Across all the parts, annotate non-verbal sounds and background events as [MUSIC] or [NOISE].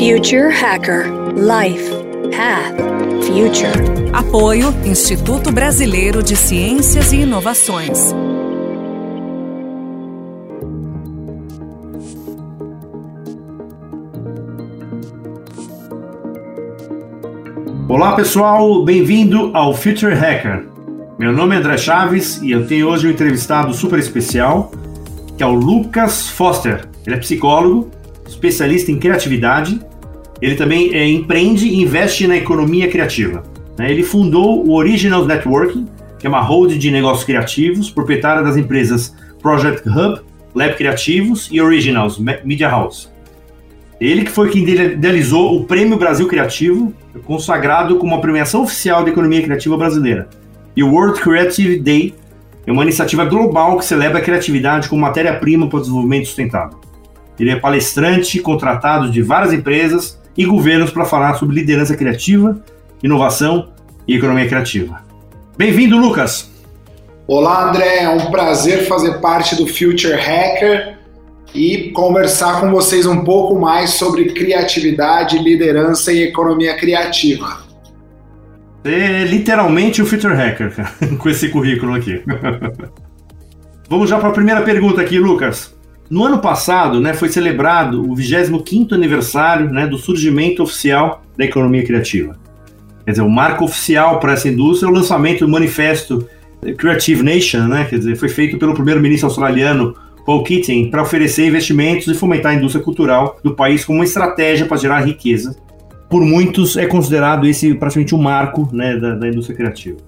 Future Hacker Life Path Future. Apoio Instituto Brasileiro de Ciências e Inovações. Olá pessoal, bem-vindo ao Future Hacker. Meu nome é André Chaves e eu tenho hoje um entrevistado super especial, que é o Lucas Foster. Ele é psicólogo, especialista em criatividade. Ele também é, empreende e investe na economia criativa. Né? Ele fundou o Originals Networking, que é uma hold de negócios criativos, proprietária das empresas Project Hub, Lab Criativos e Originals Media House. Ele que foi quem idealizou o Prêmio Brasil Criativo, consagrado como a premiação oficial da economia criativa brasileira. E o World Creative Day é uma iniciativa global que celebra a criatividade como matéria-prima para o desenvolvimento sustentável. Ele é palestrante contratado de várias empresas e governos para falar sobre liderança criativa, inovação e economia criativa. Bem-vindo, Lucas! Olá, André. É um prazer fazer parte do Future Hacker e conversar com vocês um pouco mais sobre criatividade, liderança e economia criativa. É literalmente o Future Hacker, [LAUGHS] com esse currículo aqui. [LAUGHS] Vamos já para a primeira pergunta aqui, Lucas. No ano passado, né, foi celebrado o 25º aniversário né, do surgimento oficial da economia criativa. Quer dizer, o marco oficial para essa indústria é o lançamento do manifesto Creative Nation, né, quer dizer, foi feito pelo primeiro-ministro australiano Paul Keating para oferecer investimentos e fomentar a indústria cultural do país como uma estratégia para gerar riqueza. Por muitos é considerado esse praticamente o marco né, da, da indústria criativa.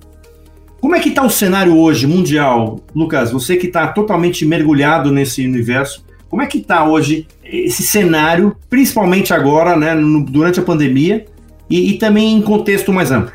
Como é que está o cenário hoje mundial, Lucas? Você que está totalmente mergulhado nesse universo, como é que está hoje esse cenário, principalmente agora, né, no, durante a pandemia e, e também em contexto mais amplo?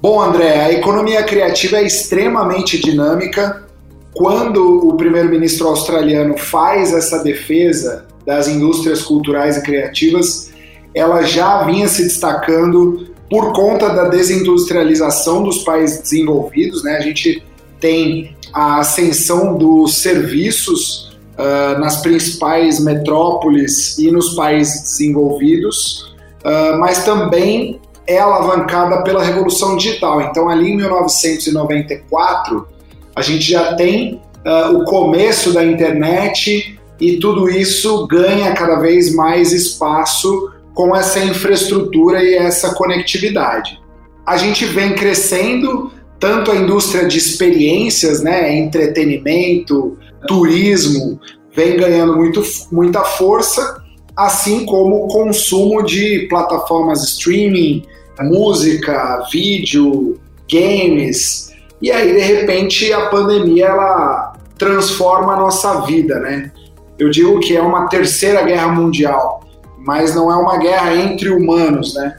Bom, André, a economia criativa é extremamente dinâmica. Quando o primeiro-ministro australiano faz essa defesa das indústrias culturais e criativas, ela já vinha se destacando por conta da desindustrialização dos países desenvolvidos, né? A gente tem a ascensão dos serviços uh, nas principais metrópoles e nos países desenvolvidos, uh, mas também é alavancada pela revolução digital. Então, ali em 1994, a gente já tem uh, o começo da internet e tudo isso ganha cada vez mais espaço com essa infraestrutura e essa conectividade. A gente vem crescendo tanto a indústria de experiências, né, entretenimento, turismo, vem ganhando muito, muita força, assim como o consumo de plataformas streaming, música, vídeo, games. E aí, de repente, a pandemia ela transforma a nossa vida, né? Eu digo que é uma terceira guerra mundial mas não é uma guerra entre humanos, né?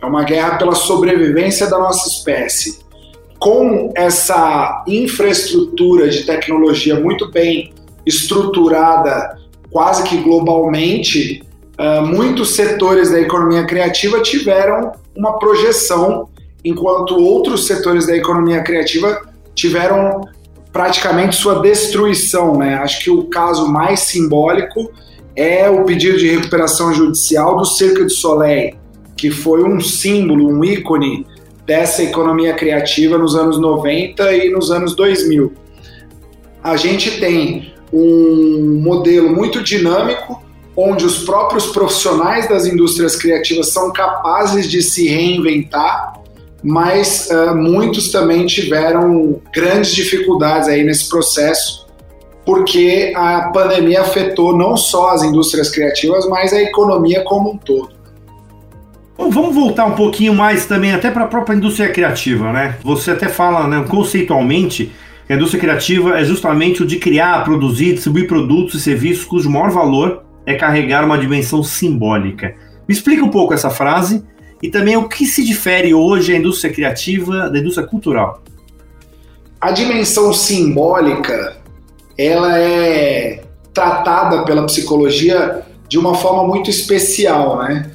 É uma guerra pela sobrevivência da nossa espécie. Com essa infraestrutura de tecnologia muito bem estruturada, quase que globalmente, uh, muitos setores da economia criativa tiveram uma projeção, enquanto outros setores da economia criativa tiveram praticamente sua destruição. Né? Acho que o caso mais simbólico é o pedido de recuperação judicial do Cirque du Soleil, que foi um símbolo, um ícone dessa economia criativa nos anos 90 e nos anos 2000. A gente tem um modelo muito dinâmico, onde os próprios profissionais das indústrias criativas são capazes de se reinventar, mas uh, muitos também tiveram grandes dificuldades aí nesse processo porque a pandemia afetou não só as indústrias criativas, mas a economia como um todo. Bom, vamos voltar um pouquinho mais também até para a própria indústria criativa, né? Você até fala né, conceitualmente que a indústria criativa é justamente o de criar, produzir, distribuir produtos e serviços cujo maior valor é carregar uma dimensão simbólica. Me explica um pouco essa frase e também o que se difere hoje a indústria criativa da indústria cultural. A dimensão simbólica ela é tratada pela psicologia de uma forma muito especial, né?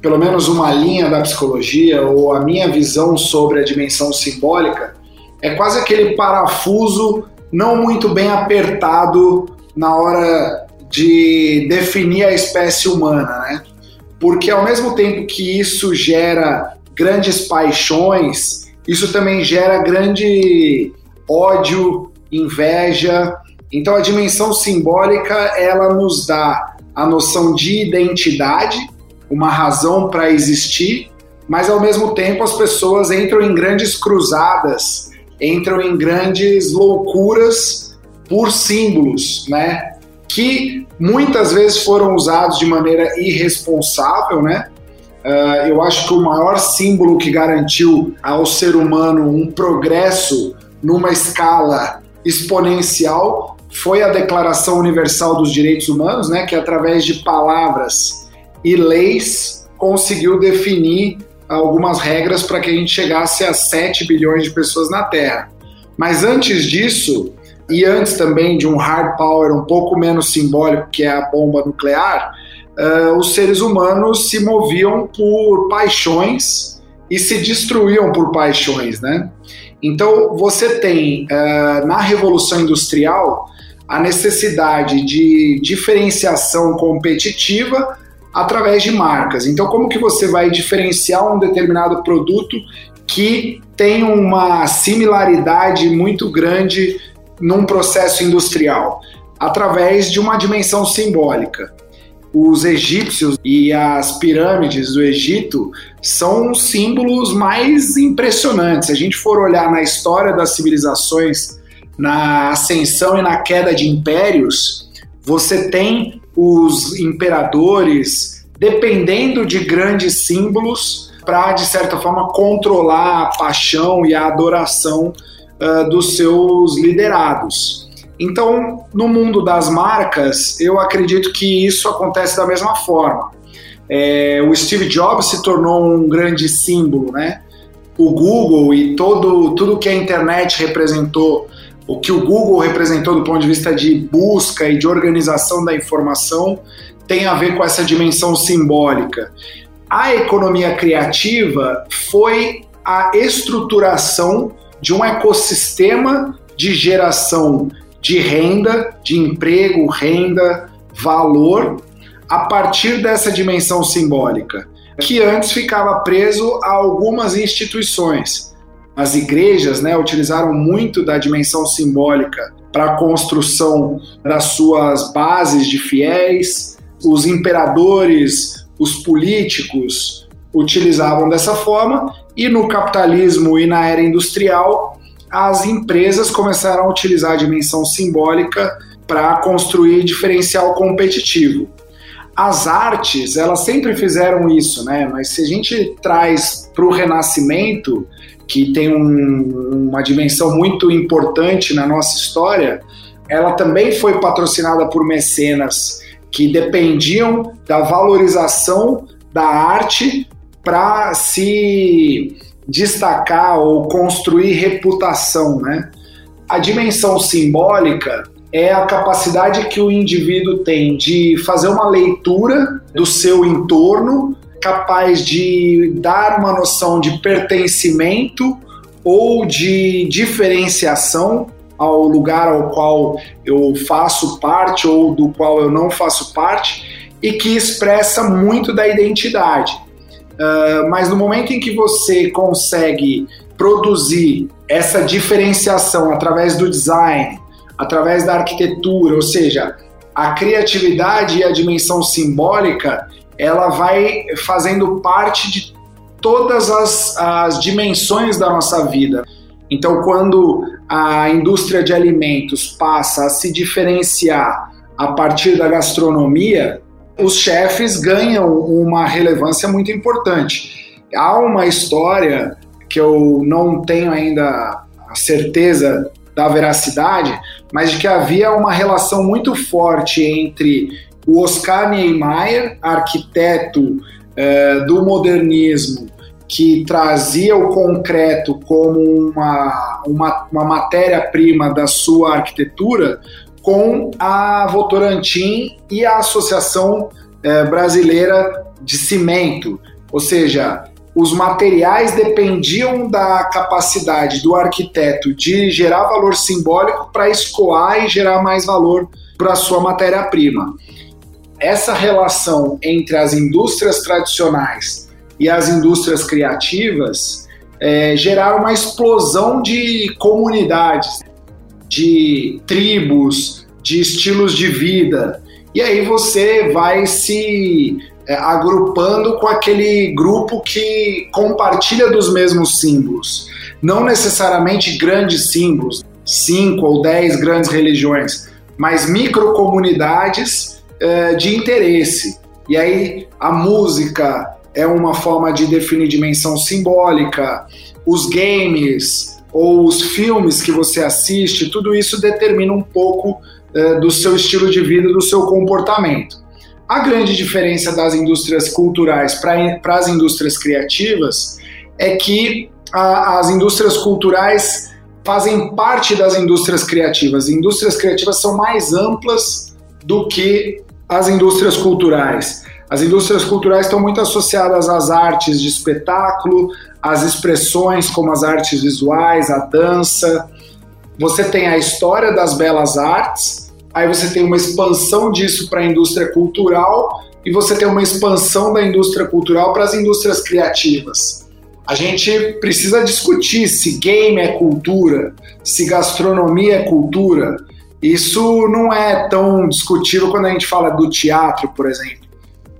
Pelo menos uma linha da psicologia ou a minha visão sobre a dimensão simbólica é quase aquele parafuso não muito bem apertado na hora de definir a espécie humana, né? porque ao mesmo tempo que isso gera grandes paixões, isso também gera grande ódio, inveja. Então a dimensão simbólica ela nos dá a noção de identidade, uma razão para existir, mas ao mesmo tempo as pessoas entram em grandes cruzadas, entram em grandes loucuras por símbolos, né? Que muitas vezes foram usados de maneira irresponsável, né? Uh, eu acho que o maior símbolo que garantiu ao ser humano um progresso numa escala exponencial foi a Declaração Universal dos Direitos Humanos, né, que através de palavras e leis conseguiu definir algumas regras para que a gente chegasse a 7 bilhões de pessoas na Terra. Mas antes disso, e antes também de um hard power um pouco menos simbólico, que é a bomba nuclear, uh, os seres humanos se moviam por paixões e se destruíam por paixões, né? Então você tem uh, na Revolução Industrial a necessidade de diferenciação competitiva através de marcas. Então, como que você vai diferenciar um determinado produto que tem uma similaridade muito grande num processo industrial? Através de uma dimensão simbólica. Os egípcios e as pirâmides do Egito são símbolos mais impressionantes. Se a gente for olhar na história das civilizações, na ascensão e na queda de impérios, você tem os imperadores dependendo de grandes símbolos para, de certa forma, controlar a paixão e a adoração uh, dos seus liderados. Então, no mundo das marcas, eu acredito que isso acontece da mesma forma. É, o Steve Jobs se tornou um grande símbolo, né? O Google e todo, tudo que a internet representou o que o Google representou do ponto de vista de busca e de organização da informação tem a ver com essa dimensão simbólica. A economia criativa foi a estruturação de um ecossistema de geração de renda, de emprego, renda, valor, a partir dessa dimensão simbólica, que antes ficava preso a algumas instituições as igrejas né, utilizaram muito da dimensão simbólica para a construção das suas bases de fiéis, os imperadores, os políticos utilizavam dessa forma, e no capitalismo e na era industrial, as empresas começaram a utilizar a dimensão simbólica para construir diferencial competitivo. As artes, elas sempre fizeram isso, né? Mas se a gente traz para o Renascimento, que tem um, uma dimensão muito importante na nossa história, ela também foi patrocinada por mecenas que dependiam da valorização da arte para se destacar ou construir reputação, né? A dimensão simbólica é a capacidade que o indivíduo tem de fazer uma leitura do seu entorno capaz de dar uma noção de pertencimento ou de diferenciação ao lugar ao qual eu faço parte ou do qual eu não faço parte e que expressa muito da identidade. Uh, mas no momento em que você consegue produzir essa diferenciação através do design, através da arquitetura, ou seja, a criatividade e a dimensão simbólica, ela vai fazendo parte de todas as, as dimensões da nossa vida. Então, quando a indústria de alimentos passa a se diferenciar a partir da gastronomia, os chefes ganham uma relevância muito importante. Há uma história que eu não tenho ainda a certeza da veracidade, mas de que havia uma relação muito forte entre o Oscar Niemeyer, arquiteto é, do modernismo, que trazia o concreto como uma, uma, uma matéria-prima da sua arquitetura, com a Votorantim e a Associação é, Brasileira de Cimento. Ou seja, os materiais dependiam da capacidade do arquiteto de gerar valor simbólico para escoar e gerar mais valor para a sua matéria-prima essa relação entre as indústrias tradicionais e as indústrias criativas é, geraram uma explosão de comunidades, de tribos, de estilos de vida. E aí você vai se é, agrupando com aquele grupo que compartilha dos mesmos símbolos. Não necessariamente grandes símbolos, cinco ou dez grandes religiões, mas microcomunidades é, de interesse. E aí a música é uma forma de definir dimensão simbólica, os games ou os filmes que você assiste, tudo isso determina um pouco é, do seu estilo de vida, do seu comportamento. A grande diferença das indústrias culturais para as indústrias criativas é que a, as indústrias culturais fazem parte das indústrias criativas. Indústrias criativas são mais amplas do que as indústrias culturais. As indústrias culturais estão muito associadas às artes de espetáculo, às expressões como as artes visuais, a dança. Você tem a história das belas artes, aí você tem uma expansão disso para a indústria cultural e você tem uma expansão da indústria cultural para as indústrias criativas. A gente precisa discutir se game é cultura, se gastronomia é cultura. Isso não é tão discutível quando a gente fala do teatro, por exemplo.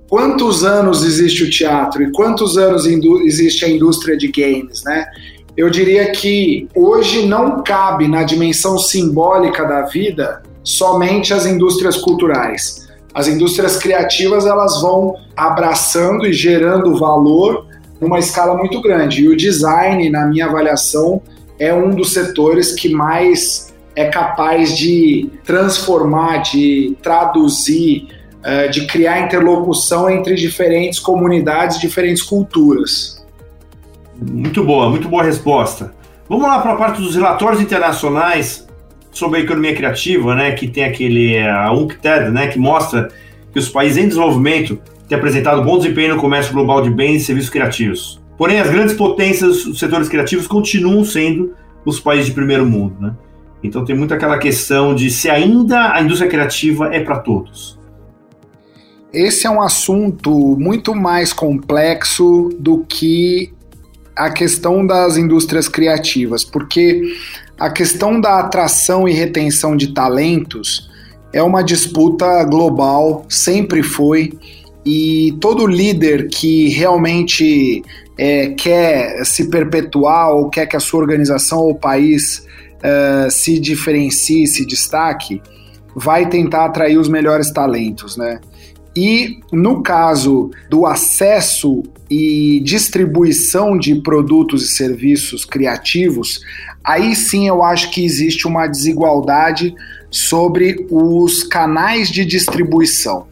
Quantos anos existe o teatro e quantos anos existe a indústria de games, né? Eu diria que hoje não cabe na dimensão simbólica da vida somente as indústrias culturais. As indústrias criativas elas vão abraçando e gerando valor numa escala muito grande. E o design, na minha avaliação, é um dos setores que mais é capaz de transformar, de traduzir, eh, de criar interlocução entre diferentes comunidades, diferentes culturas. Muito boa, muito boa resposta. Vamos lá para a parte dos relatórios internacionais sobre a economia criativa, né, que tem aquele a UNCTAD, né, que mostra que os países em desenvolvimento têm apresentado bom desempenho no comércio global de bens e serviços criativos. Porém, as grandes potências dos setores criativos continuam sendo os países de primeiro mundo, né? Então tem muito aquela questão de se ainda a indústria criativa é para todos. Esse é um assunto muito mais complexo do que a questão das indústrias criativas, porque a questão da atração e retenção de talentos é uma disputa global, sempre foi, e todo líder que realmente é, quer se perpetuar ou quer que a sua organização ou país uh, se diferencie, se destaque, vai tentar atrair os melhores talentos, né? E no caso do acesso e distribuição de produtos e serviços criativos, aí sim eu acho que existe uma desigualdade sobre os canais de distribuição.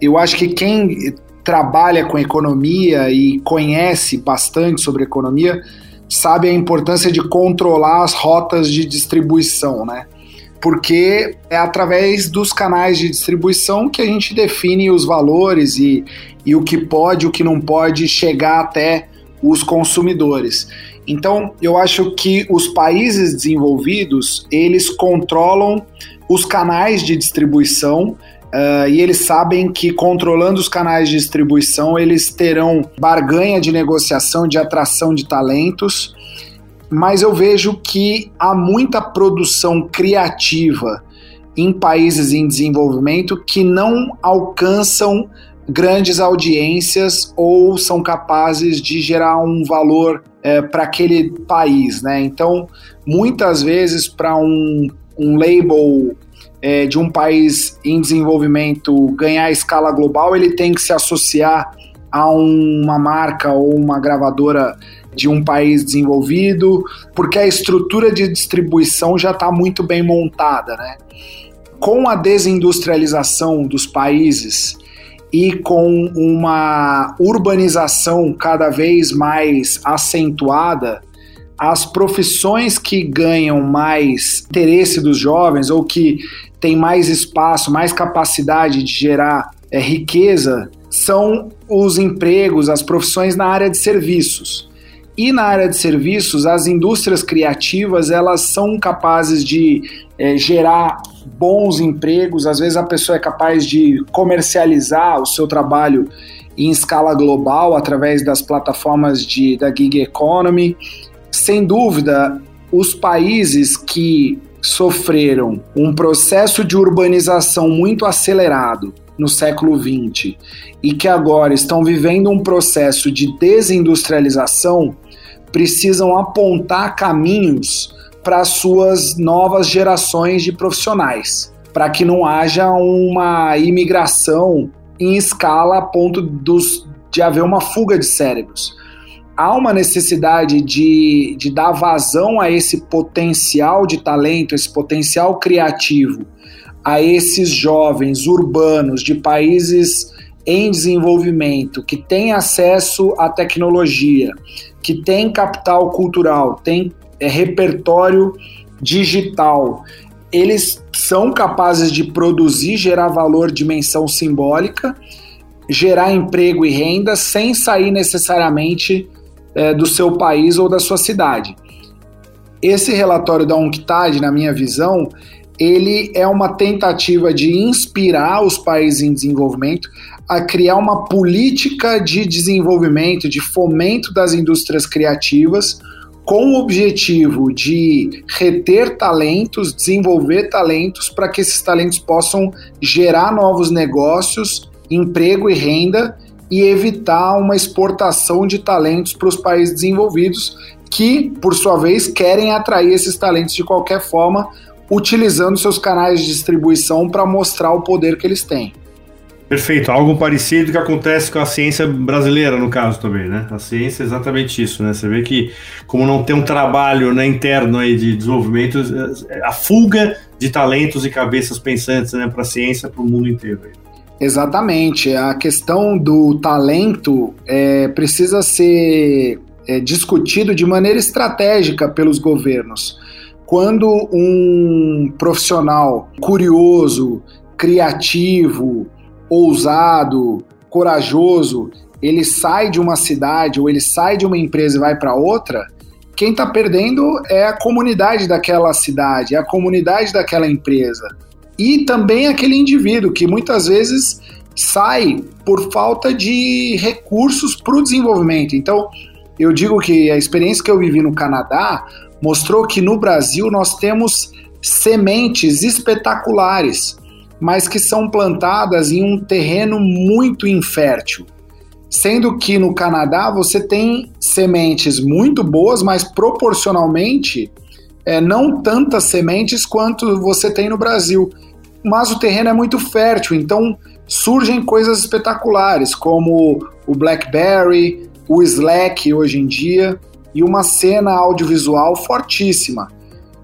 Eu acho que quem trabalha com economia e conhece bastante sobre economia sabe a importância de controlar as rotas de distribuição, né? Porque é através dos canais de distribuição que a gente define os valores e, e o que pode o que não pode chegar até os consumidores. Então, eu acho que os países desenvolvidos, eles controlam os canais de distribuição Uh, e eles sabem que controlando os canais de distribuição, eles terão barganha de negociação, de atração de talentos mas eu vejo que há muita produção criativa em países em desenvolvimento que não alcançam grandes audiências ou são capazes de gerar um valor é, para aquele país, né? Então, muitas vezes para um, um label é, de um país em desenvolvimento ganhar escala global, ele tem que se associar a uma marca ou uma gravadora de um país desenvolvido, porque a estrutura de distribuição já está muito bem montada, né? Com a desindustrialização dos países e com uma urbanização cada vez mais acentuada, as profissões que ganham mais interesse dos jovens ou que têm mais espaço, mais capacidade de gerar é, riqueza, são os empregos, as profissões na área de serviços. E na área de serviços, as indústrias criativas elas são capazes de é, gerar bons empregos. Às vezes a pessoa é capaz de comercializar o seu trabalho em escala global através das plataformas de, da gig economy. Sem dúvida, os países que sofreram um processo de urbanização muito acelerado no século XX e que agora estão vivendo um processo de desindustrialização precisam apontar caminhos para suas novas gerações de profissionais, para que não haja uma imigração em escala a ponto dos, de haver uma fuga de cérebros. Há uma necessidade de, de dar vazão a esse potencial de talento, esse potencial criativo, a esses jovens urbanos de países em desenvolvimento que têm acesso à tecnologia, que tem capital cultural, tem é, repertório digital, eles são capazes de produzir, gerar valor, dimensão simbólica, gerar emprego e renda sem sair necessariamente é, do seu país ou da sua cidade. Esse relatório da UNCTAD, na minha visão, ele é uma tentativa de inspirar os países em desenvolvimento a criar uma política de desenvolvimento, de fomento das indústrias criativas, com o objetivo de reter talentos, desenvolver talentos para que esses talentos possam gerar novos negócios, emprego e renda e evitar uma exportação de talentos para os países desenvolvidos que, por sua vez, querem atrair esses talentos de qualquer forma, utilizando seus canais de distribuição para mostrar o poder que eles têm. Perfeito, algo parecido que acontece com a ciência brasileira, no caso também, né? A ciência é exatamente isso, né? Você vê que, como não tem um trabalho né, interno aí de desenvolvimento, a fuga de talentos e cabeças pensantes né, para a ciência, para o mundo inteiro. Exatamente, a questão do talento é, precisa ser é, discutido de maneira estratégica pelos governos. Quando um profissional curioso, criativo, ousado, corajoso, ele sai de uma cidade ou ele sai de uma empresa e vai para outra, quem está perdendo é a comunidade daquela cidade, é a comunidade daquela empresa. E também aquele indivíduo que muitas vezes sai por falta de recursos para o desenvolvimento. Então, eu digo que a experiência que eu vivi no Canadá mostrou que no Brasil nós temos sementes espetaculares mas que são plantadas em um terreno muito infértil. Sendo que no Canadá você tem sementes muito boas, mas proporcionalmente é, não tantas sementes quanto você tem no Brasil. Mas o terreno é muito fértil, então surgem coisas espetaculares, como o Blackberry, o Slack hoje em dia, e uma cena audiovisual fortíssima.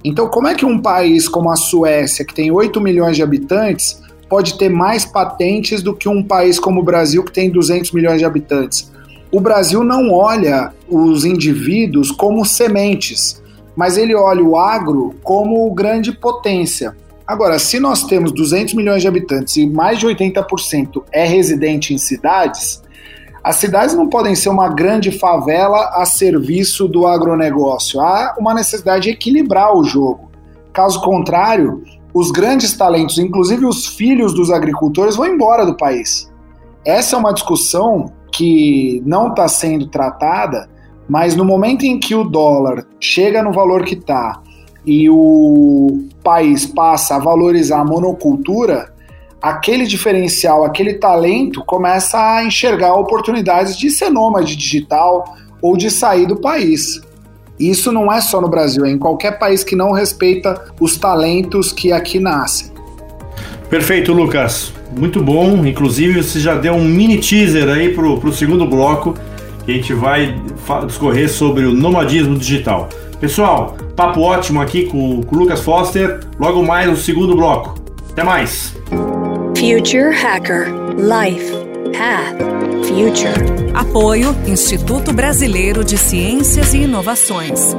Então, como é que um país como a Suécia, que tem 8 milhões de habitantes, pode ter mais patentes do que um país como o Brasil, que tem 200 milhões de habitantes? O Brasil não olha os indivíduos como sementes, mas ele olha o agro como grande potência. Agora, se nós temos 200 milhões de habitantes e mais de 80% é residente em cidades, as cidades não podem ser uma grande favela a serviço do agronegócio. Há uma necessidade de equilibrar o jogo. Caso contrário, os grandes talentos, inclusive os filhos dos agricultores, vão embora do país. Essa é uma discussão que não está sendo tratada, mas no momento em que o dólar chega no valor que está e o país passa a valorizar a monocultura, aquele diferencial, aquele talento começa a enxergar oportunidades de ser nômade digital ou de sair do país. Isso não é só no Brasil, é em qualquer país que não respeita os talentos que aqui nascem. Perfeito, Lucas. Muito bom. Inclusive, você já deu um mini teaser aí pro, pro segundo bloco, que a gente vai discorrer sobre o nomadismo digital. Pessoal, papo ótimo aqui com, com o Lucas Foster. Logo mais no segundo bloco. Até mais! Future Hacker Life Path Future. Apoio Instituto Brasileiro de Ciências e Inovações.